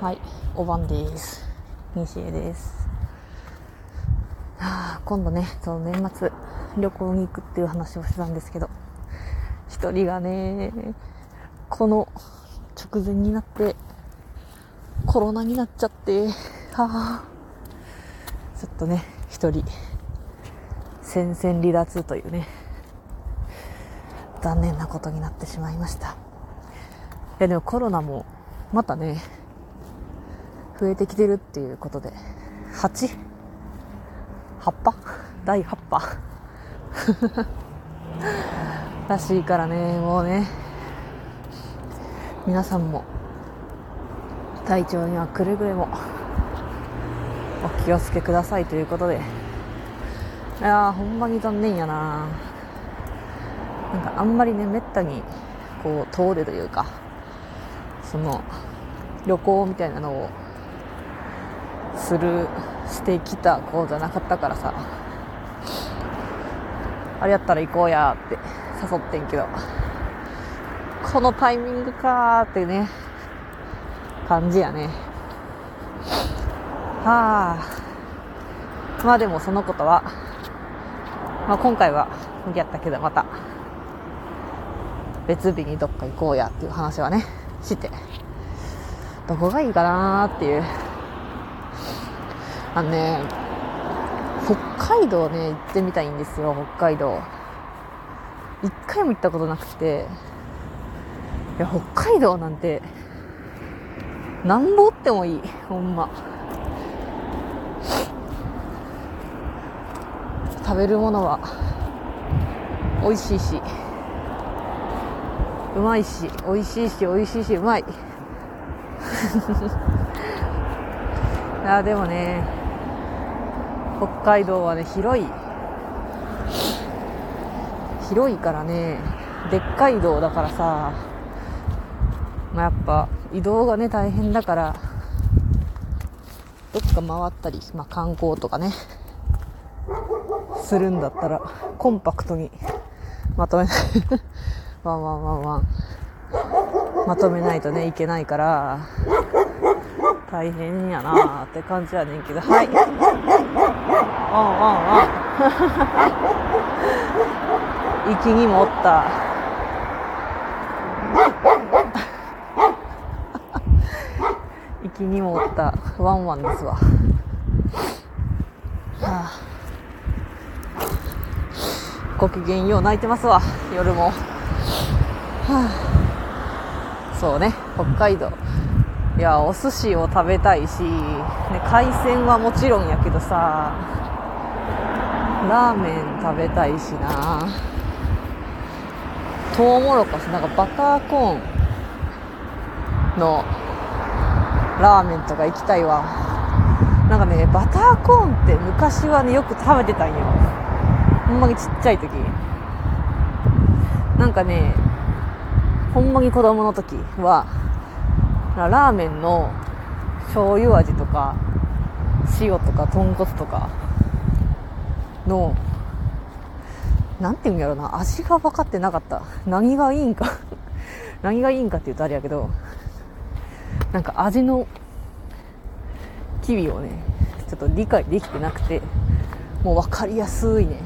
はい、おばんです。西江です。はあ、今度ね、その年末旅行に行くっていう話をしてたんですけど、一人がね、この直前になってコロナになっちゃって、はあ、ちょっとね、一人戦線離脱というね、残念なことになってしまいました。いやでもコロナもまたね、増えてきてるっていうことで、8? 葉っぱ？第8波？らしいからね、もうね、皆さんも体調にはくれぐれもお気をつけくださいということで、いやー、ほんまに残念やな。なんかあんまりね、めったにこう遠出というか、その旅行みたいなのをするしてきた子じゃなかったからさ。あれやったら行こうやって誘ってんけど。このタイミングかーってね感じやね。はあ。まあでもそのことは、まあ、今回は無理やったけどまた別日にどっか行こうやっていう話はねして。どこがいいかなーっていう。あのね北海道ね行ってみたいんですよ北海道。一回も行ったことなくて。いや北海道なんてなんぼってもいい。ほんま。食べるものは美味しいし。うまいし美味しいし美味しいしうまい。いやでもね北海道はね広い。広いからねでっかい道だからさ、まあ、やっぱ移動がね大変だからどっか回ったり、まあ、観光とかねするんだったらコンパクトにまとめない ワンワンワンワンまとめないとねいけないから大変やなーって感じやねんけどはい。ワンワンワン息にもおった。息にもおった。ワンワンですわ。は あごきげんよう泣いてますわ。夜も。は あそうね。北海道。いやお寿司を食べたいし、ね、海鮮はもちろんやけどさ。ラーメン食べたいしな。トウモロコシなんかバターコーンのラーメンとか行きたいわ。なんかねバターコーンって昔はねよく食べてたんよ。ほんまにちっちゃい時。なんかねほんまに子供の時はラーメンの醤油味とか塩とか豚骨とかのなんていうんやろな味が分かってなかった。何がいいんか。何がいいんかって言うとあれやけどなんか味の機微をねちょっと理解できてなくてもう分かりやすいね。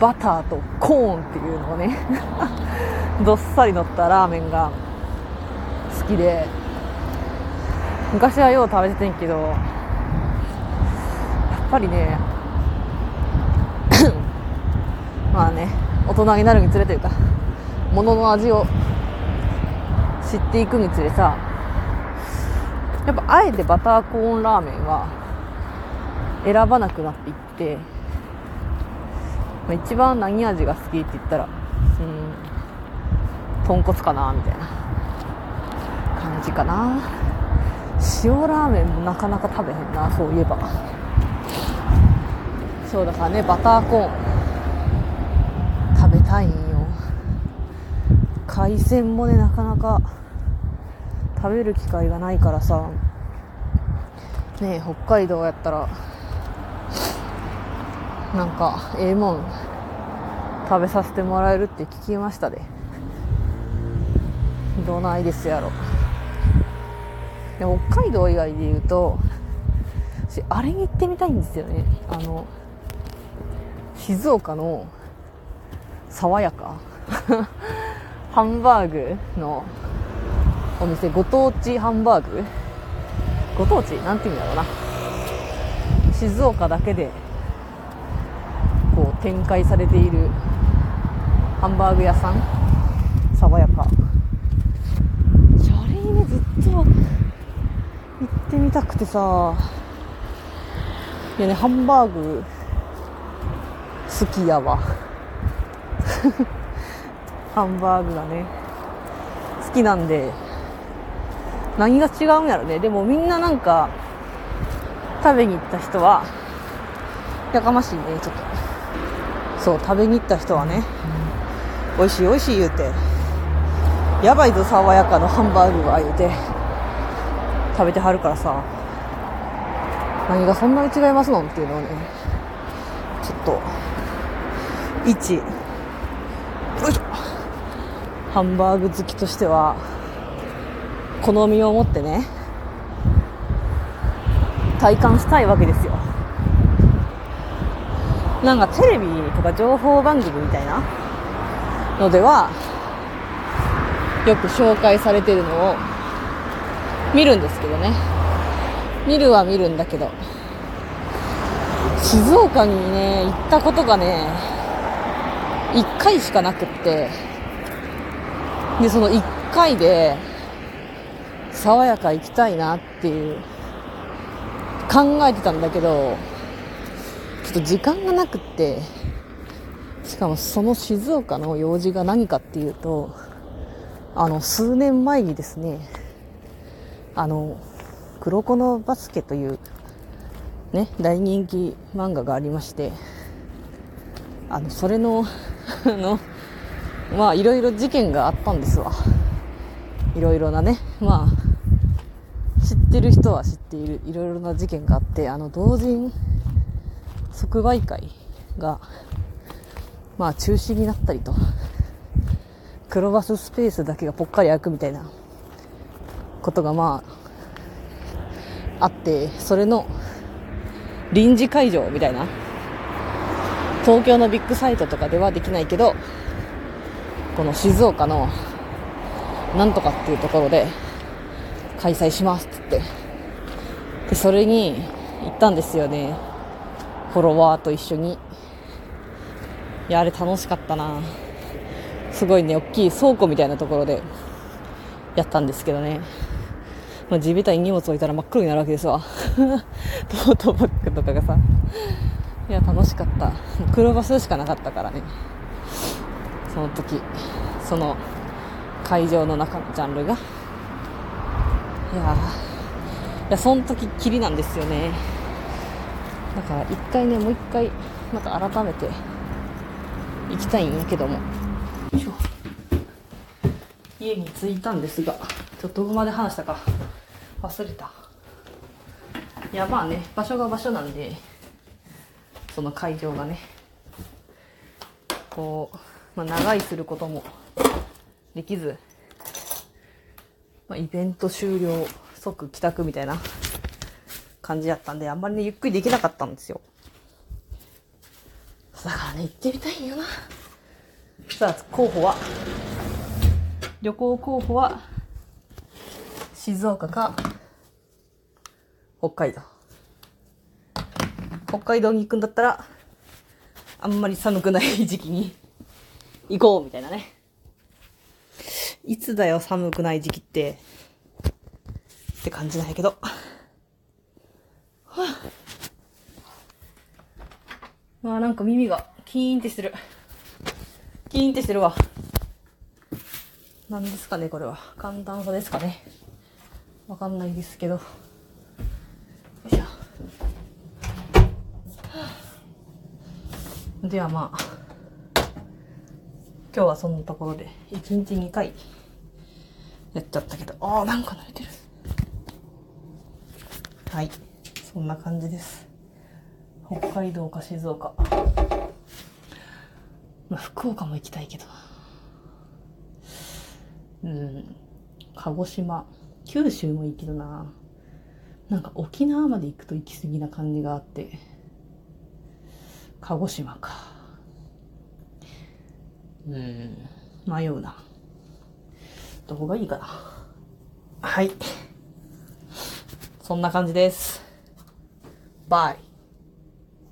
バターとコーンっていうのをね どっさり乗ったラーメンが好きで昔はよう食べててんけどやっぱりねまあね大人になるにつれというか物の味を知っていくにつれさやっぱあえてバターコーンラーメンは選ばなくなっていって、まあ、一番何味が好きって言ったらうん豚骨かなみたいな感じかな。塩ラーメンもなかなか食べへんなそういえば。そうだからねバターコーン。たいんよ。海鮮もねなかなか食べる機会がないからさ。ねえ北海道やったらなんかええもん。食べさせてもらえるって聞きましたで。どないですやろ。で北海道以外で言うと私あれに行ってみたいんですよね。あの静岡の爽やか。ハンバーグのお店ご当地ハンバーグ。ご当地？なんて言うんだろうな。静岡だけでこう展開されているハンバーグ屋さん。爽やか。あれにねずっと行ってみたくてさ。いやねハンバーグ好きやわ。ハンバーグがね。好きなんで。何が違うんやろね。でもみんななんか食べに行った人はやかましいねちょっと。そう食べに行った人はね。美味しい美味しい言うて。やばいぞ爽やかのハンバーグが言うて。食べてはるからさ。何がそんなに違いますの？っていうのをね。ちょっと。一。よいしょ。ハンバーグ好きとしては好みを持ってね体感したいわけですよ。なんかテレビとか情報番組みたいなのではよく紹介されてるのを見るんですけどね。見るは見るんだけど静岡にね行ったことがね1回しかなくって。でその1回で爽やか行きたいなっていう考えてたんだけどちょっと時間がなくってしかもその静岡の用事が何かっていうとあの数年前にですねあの黒子のバスケというね大人気漫画がありましてあのそれの あのまあいろいろ事件があったんですわ。いろいろなね。まあ知ってる人は知っている。いろいろな事件があってあの同人即売会がまあ中止になったりと。黒バススペースだけがぽっかり開くみたいなことがまああってそれの臨時会場みたいな東京のビッグサイトとかではできないけどこの静岡のなんとかっていうところで開催しますって言って。でそれに行ったんですよね。フォロワーと一緒に。いやあれ楽しかったな。すごいね大きい倉庫みたいなところでやったんですけどね。まあ、地べたに荷物置いたら真っ黒になるわけですわ。トートバッグとかがさ。いや楽しかった。黒バスしかなかったからね。その時。その会場の中のジャンルが。いやいやその時きりなんですよね。だから一回ねもう一回また改めて行きたいんやけども。家に着いたんですがちょっとどこまで話したか忘れた。いやまあね。場所が場所なんで。その会場がね。こう、まあ、長居することもできず、まあ、イベント終了即帰宅みたいな感じやったんであんまりねゆっくりできなかったんですよ。だからね行ってみたいんよな。さあ候補は？旅行候補は静岡か北海道北海道に行くんだったらあんまり寒くない 時期に行こうみたいなね。いつだよ寒くない時期って？って感じなんやけど。はあ。まあなんか耳がキーンってしてる。キーンってしてるわ。何ですかねこれは。寒暖差ですかね。わかんないですけどよいしょではまあ今日はそんなところで1日2回やっちゃったけど。ああなんか抜いてる。はい。そんな感じです。北海道か静岡。まあ福岡も行きたいけどうん。鹿児島。九州もいいけどな。なんか沖縄まで行くと行き過ぎな感じがあって。鹿児島か。うん、迷うな。どこがいいかな。はい。そんな感じです。バイ。